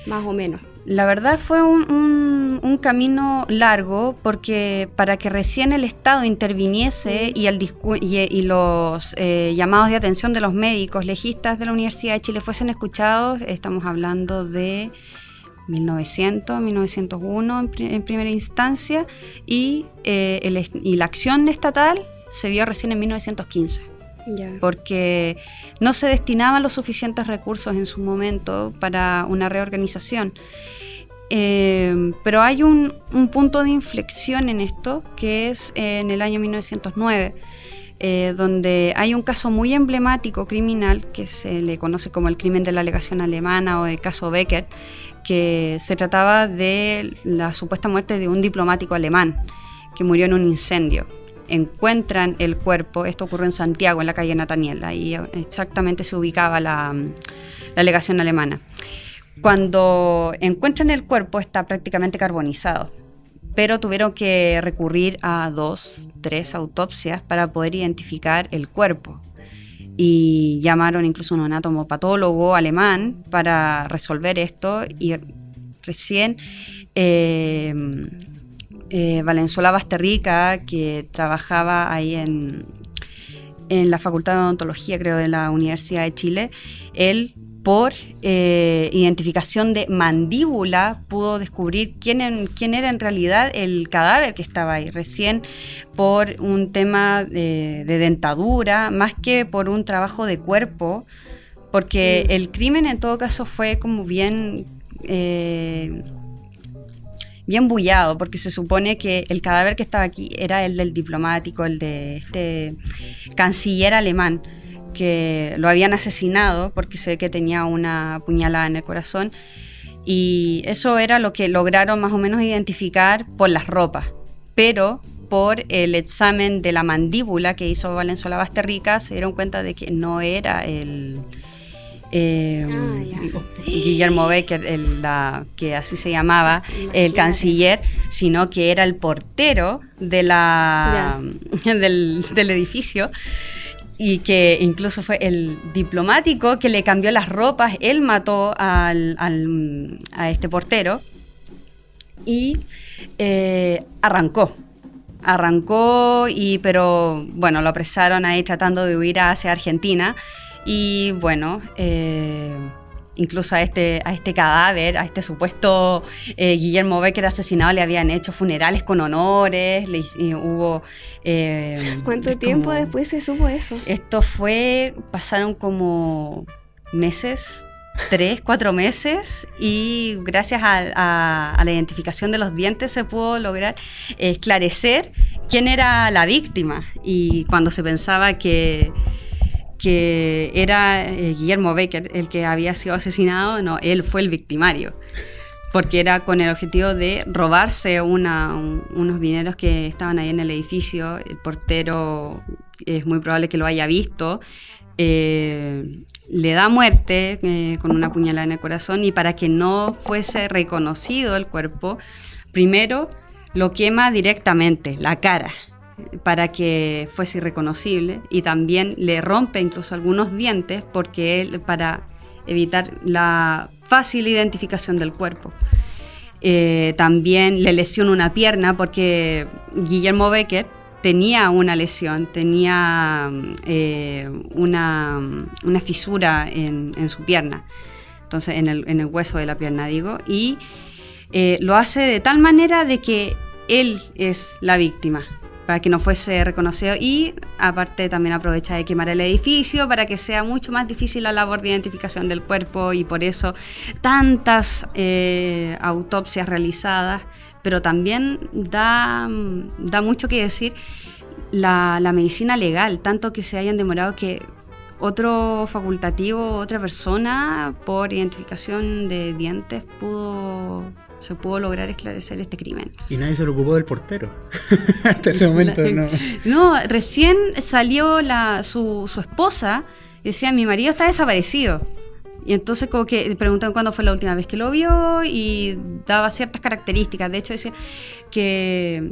más o menos? La verdad fue un, un- un camino largo porque para que recién el Estado interviniese y, el y, y los eh, llamados de atención de los médicos legistas de la Universidad de Chile fuesen escuchados, estamos hablando de 1900, 1901 en, pri- en primera instancia y, eh, el y la acción estatal se vio recién en 1915 Porque no se destinaban los suficientes recursos en su momento para una reorganización. Eh, pero hay un, un punto de inflexión en esto, que es en el año 1909, eh, donde hay un caso muy emblemático criminal que se le conoce como el crimen de la alegación alemana o el caso Becker, que se trataba de la supuesta muerte de un diplomático alemán que murió en un incendio encuentran el cuerpo, esto ocurrió en Santiago, en la calle Nataniel, ahí exactamente se ubicaba la, la legación alemana. Cuando encuentran el cuerpo está prácticamente carbonizado, pero tuvieron que recurrir a dos, tres autopsias para poder identificar el cuerpo. Y llamaron incluso a un anatomopatólogo alemán para resolver esto y recién eh, eh, Valenzuela Basterrica, que trabajaba ahí en, en la Facultad de Odontología, creo, de la Universidad de Chile, él, por eh, identificación de mandíbula, pudo descubrir quién, en- quién era en realidad el cadáver que estaba ahí. Recién por un tema de, de dentadura, más que por un trabajo de cuerpo, porque el crimen en todo caso fue como bien... eh, bien bullado, porque se supone que el cadáver que estaba aquí era el del diplomático, el de este canciller alemán, que lo habían asesinado porque se ve que tenía una puñalada en el corazón. Y eso era lo que lograron más o menos identificar por las ropas. Pero por el examen de la mandíbula que hizo Valenzuela Basterrica, se dieron cuenta de que no era el, eh, Ah, Guillermo Becker, el- la, que así se llamaba, el canciller, sino que era el portero de la, del, del edificio y que incluso fue el diplomático que le cambió las ropas, él mató al, al- a este portero y eh, arrancó. Arrancó y pero bueno, lo apresaron ahí tratando de huir hacia Argentina y bueno, eh, incluso a este, a este cadáver, a este supuesto eh, Guillermo Becker asesinado le habían hecho funerales con honores, le hubo... eh, ¿Cuánto tiempo después se supo eso? esto fue, pasaron como meses, tres, cuatro meses, y gracias a, a- a la identificación de los dientes se pudo lograr esclarecer quién era la víctima. Y cuando se pensaba que, que era eh, Guillermo Becker el que había sido asesinado, no, él fue el victimario. Porque era con el objetivo de robarse una- un- unos dineros que estaban ahí en el edificio. El portero es muy probable que lo haya visto. eh, le da muerte eh, con una puñalada en el corazón y para que no fuese reconocido el cuerpo, primero lo quema directamente, la cara, para que fuese irreconocible y también le rompe incluso algunos dientes porque él, para evitar la fácil identificación del cuerpo. Eh, también le lesiona una pierna porque Guillermo Becker tenía una lesión, tenía eh, una, una fisura en, su pierna, entonces en el, en el hueso de la pierna digo, y eh, lo hace de tal manera de que él es la víctima para que no fuese reconocido y aparte también aprovecha de quemar el edificio para que sea mucho más difícil la labor de identificación del cuerpo y por eso tantas eh, autopsias realizadas, pero también da, da mucho que decir la, la medicina legal, tanto que se hayan demorado que otro facultativo, otra persona, por identificación de dientes, pudo se pudo lograr esclarecer este crimen. Y nadie se lo ocupó del portero. Hasta ese momento, La- no. No, recién salió la, su, su esposa y decía, mi marido está desaparecido. Y entonces como que preguntan cuándo fue la última vez que lo vio y daba ciertas características. De hecho decía que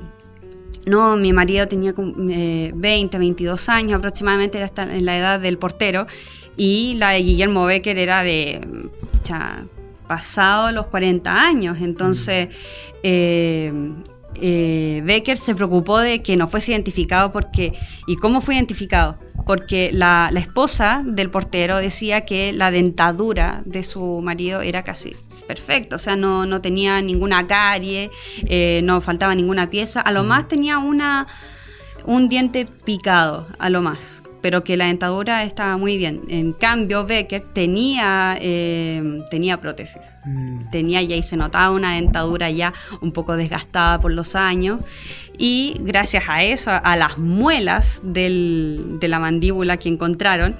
no, mi marido tenía eh, 20, 22 años aproximadamente, era hasta en la edad del portero. Y la de Guillermo Becker era de cha, pasado los 40 años. Entonces, eh, eh, Becker se preocupó de que no fuese identificado porque... ¿Y cómo fue identificado? Porque la, la esposa del portero decía que la dentadura de su marido era casi perfecta, o sea, no, no tenía ninguna carie, eh, no faltaba ninguna pieza, a lo más tenía una, un diente picado, a lo más, pero que la dentadura estaba muy bien. En cambio, Becker tenía, eh, tenía prótesis Mm. tenía ya y se notaba una dentadura ya un poco desgastada por los años y gracias a eso, a las muelas del- de la mandíbula que encontraron,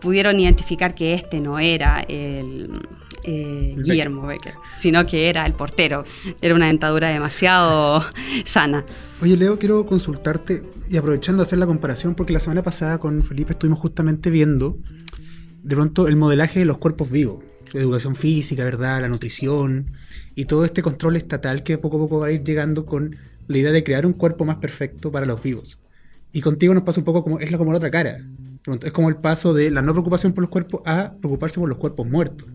pudieron identificar que este no era el, eh, El Guillermo Becker, sino que era el portero. Era una dentadura demasiado sana. Oye, Leo, quiero consultarte y aprovechando de hacer la comparación, porque la semana pasada con Felipe estuvimos justamente viendo de pronto el modelaje de los cuerpos vivos, la educación física, ¿verdad? La nutrición y todo este control estatal que poco a poco va a ir llegando con la idea de crear un cuerpo más perfecto para los vivos. Y contigo nos pasa un poco como, es como la otra cara. Es como el paso de la no preocupación por los cuerpos a preocuparse por los cuerpos muertos.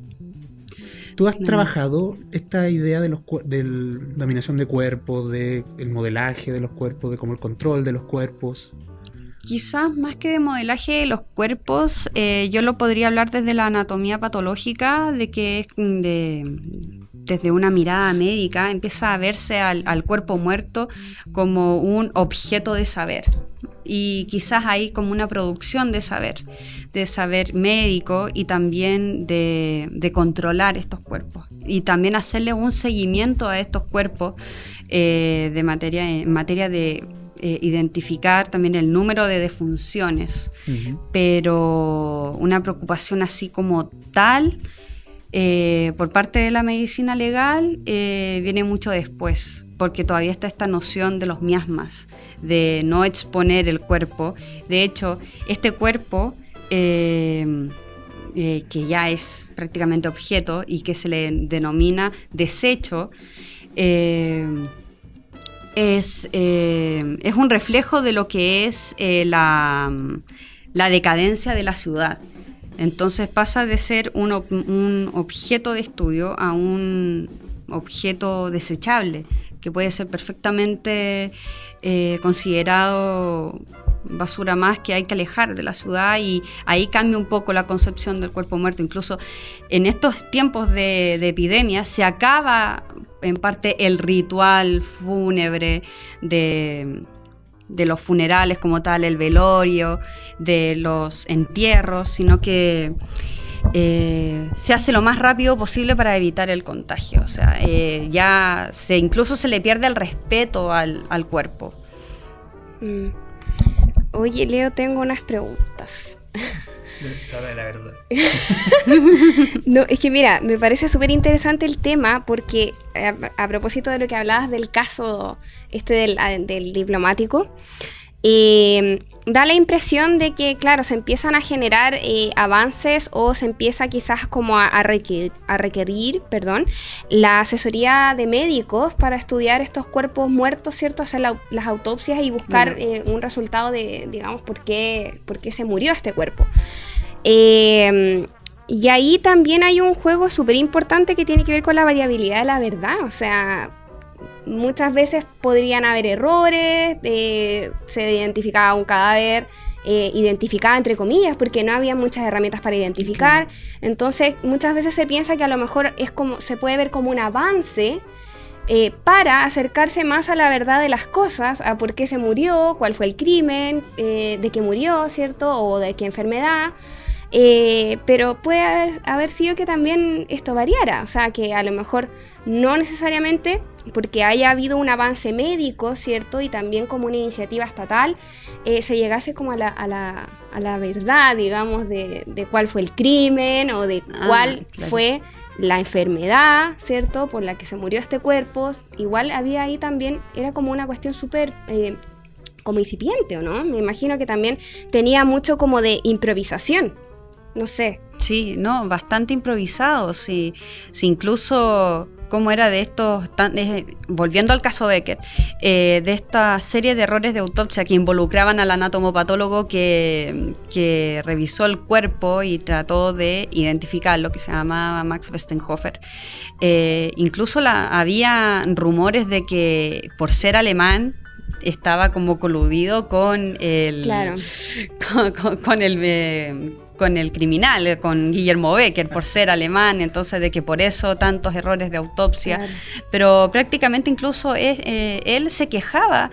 ¿Tú has Claro. trabajado esta idea de los del dominación de cuerpos, de el modelaje de los cuerpos, de como el control de los cuerpos? Quizás más que de modelaje de los cuerpos, eh, yo lo podría hablar desde la anatomía patológica, de que es de, desde una mirada médica empieza a verse al, al cuerpo muerto como un objeto de saber. Y quizás hay como una producción de saber, de saber médico y también de, de controlar estos cuerpos. Y también hacerle un seguimiento a estos cuerpos eh, de materia, en materia de eh, identificar también el número de defunciones, pero una preocupación así como tal eh, por parte de la medicina legal viene mucho después, porque todavía está esta noción de los miasmas, de no exponer el cuerpo. De hecho, este cuerpo... que ya es prácticamente objeto y que se le denomina desecho, es, eh, es un reflejo de lo que es eh, la, la, decadencia de la ciudad. Entonces pasa de ser un, un, objeto de estudio a un objeto desechable, que puede ser perfectamente eh, considerado basura más que hay que alejar de la ciudad y ahí cambia un poco la concepción del cuerpo muerto. Incluso en estos tiempos de, de epidemia se acaba en parte el ritual fúnebre de, los funerales como tal, el velorio, de los entierros, sino que eh, se hace lo más rápido posible para evitar el contagio. O sea, eh, ya se, incluso se le pierde el respeto al, cuerpo. Mm. Oye, Leo, tengo unas preguntas. la verdad. no, es que mira, me parece súper interesante el tema porque eh, a, propósito de lo que hablabas del caso este del, del diplomático, eh, da la impresión de que, claro, se empiezan a generar eh, avances o se empieza quizás como a, requerir, perdón, la asesoría de médicos para estudiar estos cuerpos muertos, ¿cierto? Hacer las autopsias y buscar un resultado de, digamos, por qué, por qué se murió este cuerpo. Eh, y ahí también hay un juego súper importante que tiene que ver con la variabilidad de la verdad. O sea, muchas veces podrían haber errores, eh, se identificaba un cadáver eh, identificado entre comillas, porque no había muchas herramientas para identificar. Entonces, muchas veces se piensa que a lo mejor es como, se puede ver como un avance eh, para acercarse más a la verdad de las cosas, a por qué se murió, cuál fue el crimen, de qué murió, ¿cierto? O de qué enfermedad. Eh, pero puede haber sido que también esto variara, o sea, que a lo mejor no necesariamente porque haya habido un avance médico, ¿cierto? Y también como una iniciativa estatal, eh, se llegase como a la, a, la, a la, verdad, digamos, de, de, cuál fue el crimen o de ah, cuál fue la enfermedad, ¿cierto? Por la que se murió este cuerpo. Igual había ahí también, era como una cuestión súper... Eh, como incipiente, ¿o no? Me imagino que también tenía mucho como de improvisación, no sé. Sí, no, bastante improvisado, sí, sí incluso cómo era de estos, volviendo al caso Becker, eh, de esta serie de errores de autopsia que involucraban al anatomopatólogo que, revisó el cuerpo y trató de identificar lo que se llamaba Max Westenhofer. Eh, incluso había rumores de que por ser alemán estaba como coludido con el, claro. con, el eh, con el criminal, con Guillermo Becker, por ser alemán, entonces de que por eso tantos errores de autopsia, pero prácticamente incluso eh, él se quejaba.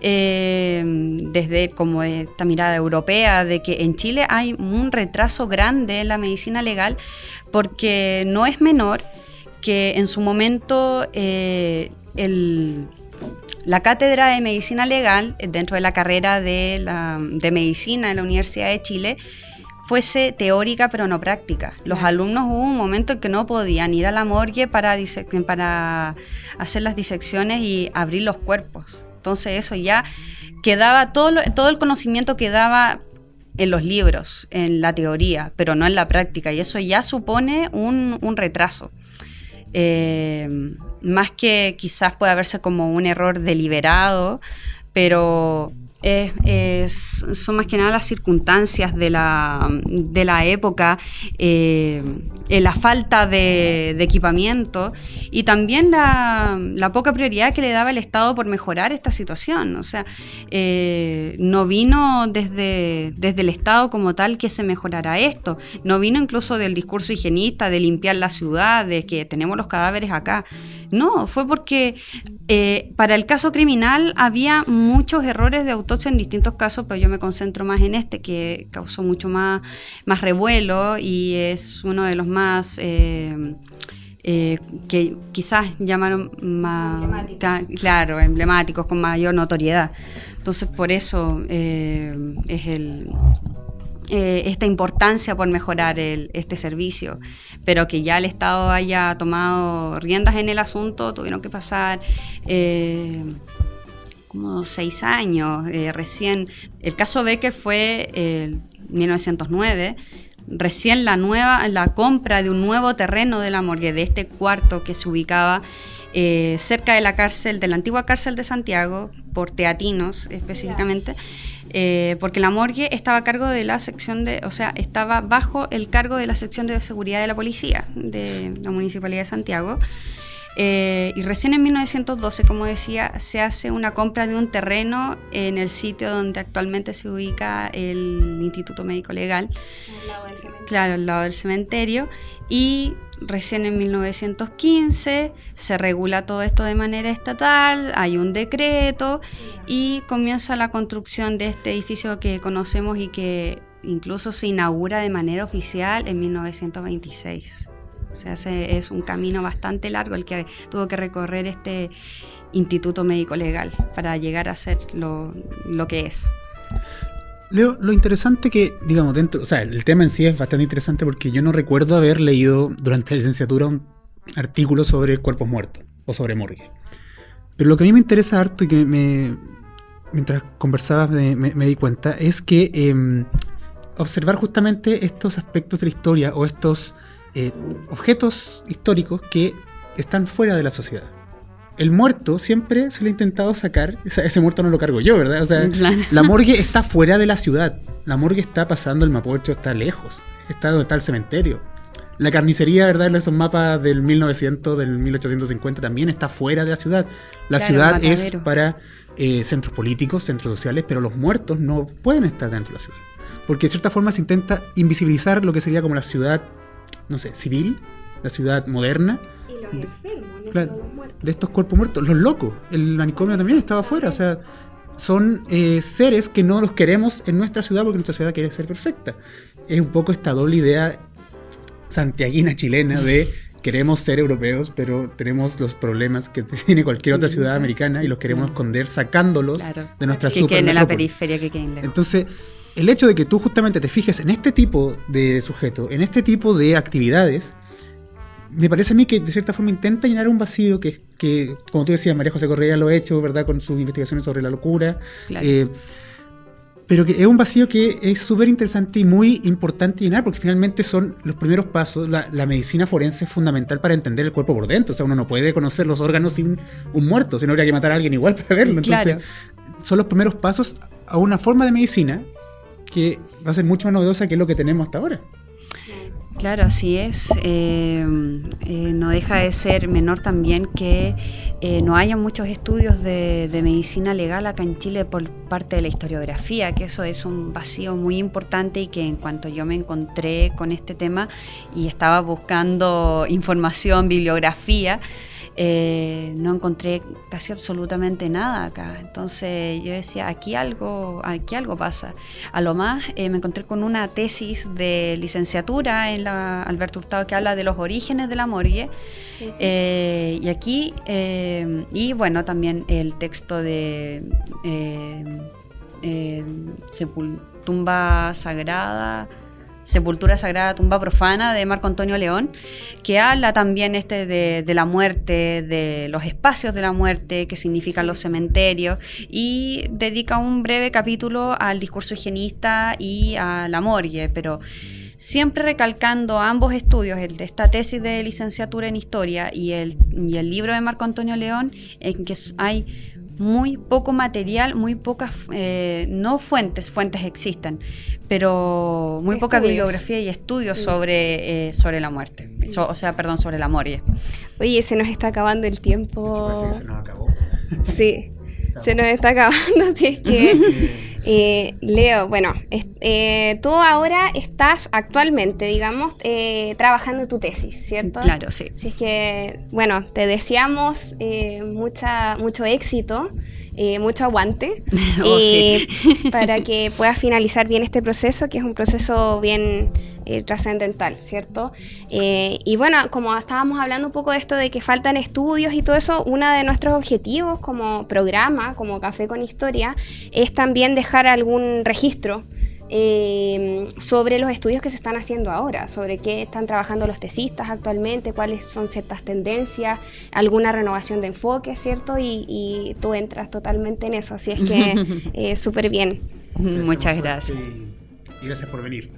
Eh, desde como esta mirada europea de que en Chile hay un retraso grande en la medicina legal porque no es menor que en su momento eh, la cátedra de medicina legal dentro de la carrera de, la, de medicina en la Universidad de Chile fuese teórica pero no práctica. Los alumnos hubo un momento en que no podían ir a la morgue para, para hacer las disecciones y abrir los cuerpos. Entonces eso ya quedaba, todo, todo el conocimiento quedaba en los libros, en la teoría, pero no en la práctica. Y eso ya supone un, retraso. Eh, más que quizás pueda verse como un error deliberado, pero son más que nada las circunstancias de la, de la época, eh, la falta de, equipamiento y también la, poca prioridad que le daba el Estado por mejorar esta situación. O sea, eh, no vino desde, desde el Estado como tal que se mejorara esto, no vino incluso del discurso higienista de limpiar la ciudad, de que tenemos los cadáveres acá. No, fue porque eh, para el caso criminal había muchos errores de autopsia en distintos casos, pero yo me concentro más en este, que causó mucho más, más revuelo y es uno de los más... eh, eh, que quizás llamaron más claro emblemáticos con mayor notoriedad. Entonces por eso eh, es el eh, esta importancia por mejorar el- este servicio, pero que ya el Estado haya tomado riendas en el asunto, tuvieron que pasar eh, como seis años. eh, recién, el caso Becker fue en 1909. Recién la nueva, la compra de un nuevo terreno de la morgue, de este cuarto que se ubicaba eh, cerca de la cárcel, de la antigua cárcel de Santiago, por teatinos específicamente, eh, porque la morgue estaba a cargo de la sección de, o sea, estaba bajo el cargo de la sección de seguridad de la policía de la Municipalidad de Santiago. Eh, y recién en 1912, como decía, se hace una compra de un terreno en el sitio donde actualmente se ubica el Instituto Médico Legal, claro, al lado del cementerio, y recién en 1915 se regula todo esto de manera estatal, hay un decreto y comienza la construcción de este edificio que conocemos y que incluso se inaugura de manera oficial en 1926. Sea, se- es un camino bastante largo el que tuvo que recorrer este Instituto Médico Legal para llegar a ser lo, lo que es. Leo, lo interesante que, digamos, dentro, o sea, el tema en sí es bastante interesante porque yo no recuerdo haber leído durante la licenciatura un artículo sobre cuerpos muertos o sobre morgue. Pero lo que a mí me interesa harto y que me, mientras conversabas me di cuenta es que em, observar justamente estos aspectos de la historia o estos eh, objetos históricos que están fuera de la sociedad. El muerto siempre se le ha intentado sacar, o sea, ese muerto no lo cargo yo, ¿verdad? O sea, Claro. la morgue está fuera de la ciudad. La morgue está pasando el Mapocho, está lejos. Está donde está el cementerio. La carnicería, ¿verdad? Esos mapas del 1900, del 1850 también está fuera de la ciudad. La Claro, ciudad es para eh, centros políticos, centros sociales, pero los muertos no pueden estar dentro de la ciudad. Porque de cierta forma se intenta invisibilizar lo que sería como la ciudad, no sé, civil, la ciudad moderna, Y los De- enfermos, no claro, los muertos. de estos cuerpos muertos. Los locos, el manicomio también estaba afuera. O sea, son eh, seres que no los queremos en nuestra ciudad porque nuestra ciudad quiere ser perfecta. Es un poco esta doble idea santiaguina chilena de queremos ser europeos, pero tenemos los problemas que tiene cualquier otra ciudad americana y los queremos esconder sacándolos Claro. de nuestra que super queden en la periferia, que queden lejos. Entonces, el hecho de que tú justamente te fijes en este tipo de sujeto, en este tipo de actividades, me parece a mí que de cierta forma intenta llenar un vacío que, que como tú decías, María José Correa lo ha hecho, ¿verdad? Con sus investigaciones sobre la locura. Claro. Eh, pero que es un vacío que es súper interesante y muy importante llenar porque finalmente son los primeros pasos. La, la medicina forense es fundamental para entender el cuerpo por dentro. O sea, uno no puede conocer los órganos sin un muerto, sino habría que matar a alguien igual para verlo. Entonces, Claro. son los primeros pasos a una forma de medicina que va a ser mucho más novedosa que lo que tenemos hasta ahora. Claro, así es. Eh, eh, no deja de ser menor también que eh, no haya muchos estudios de medicina legal acá en Chile por parte de la historiografía, que eso es un vacío muy importante y que en cuanto yo me encontré con este tema y estaba buscando información, bibliografía, eh, no encontré casi absolutamente nada acá. Entonces yo decía, aquí algo, aquí algo pasa. A lo más eh, me encontré con una tesis de licenciatura en la Alberto Hurtado que habla de los orígenes de la morgue. Eh, y aquí, y bueno, también el texto de Sepul- Tumba Sagrada. Sepultura Sagrada, Tumba Profana de Marco Antonio León, que habla también este de, la muerte, de los espacios de la muerte, que significan los cementerios, y dedica un breve capítulo al discurso higienista y a la morgue, pero siempre recalcando ambos estudios, el de esta tesis de licenciatura en historia y el, y el libro de Marco Antonio León, en que hay muy poco material, muy pocas, eh, no fuentes, fuentes existen, pero muy poca bibliografía y estudios Sí. sobre, eh, sobre la muerte, So- o sea, perdón, sobre la morgue. Oye, se nos está acabando el tiempo. Parece que se nos acabó. Sí, se nos está acabando. Así es que, eh, Leo, bueno, eh, tú ahora estás actualmente, digamos, eh, trabajando tu tesis, ¿cierto? Claro, sí. Así es que, bueno, te deseamos eh, mucha, mucho éxito eh, mucho aguante Oh, eh, sí. para que pueda finalizar bien este proceso, que es un proceso bien eh, trascendental, ¿cierto? Eh, y bueno, como estábamos hablando un poco de esto de que faltan estudios y todo eso, uno de nuestros objetivos como programa, como Café con Historia, es también dejar algún registro eh, sobre los estudios que se están haciendo ahora, sobre qué están trabajando los tesistas actualmente, cuáles son ciertas tendencias, alguna renovación de enfoque, ¿cierto? Y, y tú entras totalmente en eso, así es que eh, súper bien. Muchas gracias. Y, y gracias por venir.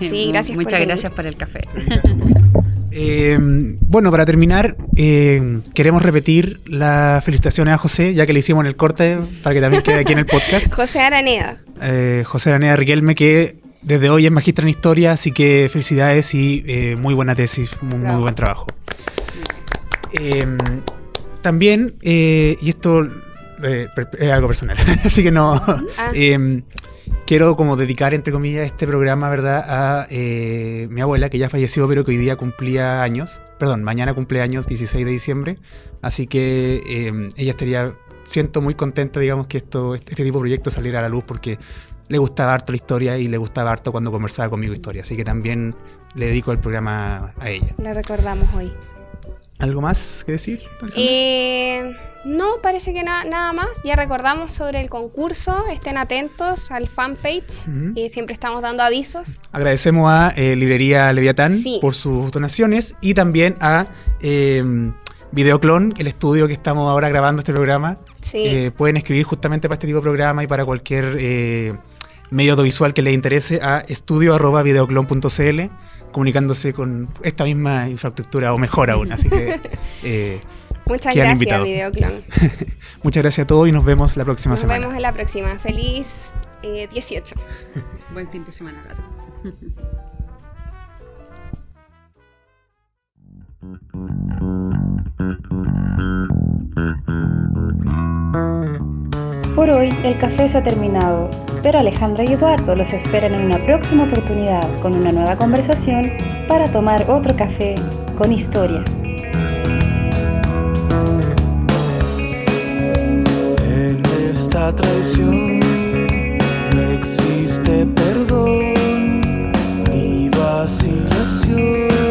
Sí, gracias por Muchas venir. gracias por el café. Eh, bueno, para terminar, eh, queremos repetir las felicitaciones a José, ya que le hicimos en el corte, para que también quede aquí en el podcast. José Araneda, Eh, José Araneda Riquelme, que desde hoy es magistra en historia, así que felicidades y muy buena tesis, muy, buen trabajo. También, y esto es algo personal, así que no. Ah. Quiero como dedicar, entre comillas, este programa, ¿verdad?, a eh, mi abuela, que ya falleció, pero que hoy día cumplía años. Perdón, mañana cumple años, 16 de diciembre. Así que eh, ella estaría, siento muy contenta, digamos, que esto, este, este tipo de proyectos saliera a la luz porque le gustaba harto la historia y le gustaba harto cuando conversaba conmigo historia. Así que también le dedico el programa a ella. la recordamos hoy. ¿Algo más que decir? Eh, no, parece que na- nada más. Ya recordamos sobre el concurso. Estén atentos al fanpage. Ujú. Eh, siempre estamos dando avisos. Agradecemos a eh, Librería Leviatán Sí. por sus donaciones y también a eh, Videoclon, el estudio que estamos ahora grabando este programa. Sí. Eh, pueden escribir justamente para este tipo de programa y para cualquier eh, medio audiovisual que les interese a estudio.videoclon.cl comunicándose con esta misma infraestructura o mejor aún. Así que eh, Muchas gracias. Videoclon. muchas gracias a todos y nos vemos la próxima Nos semana. vemos en la próxima. Feliz eh, 18. Buen fin de semana largo. Por hoy el café se ha terminado, pero Alejandra y Eduardo los esperan en una próxima oportunidad con una nueva conversación para tomar otro café con historia. En esta traición no existe perdón ni vacilación.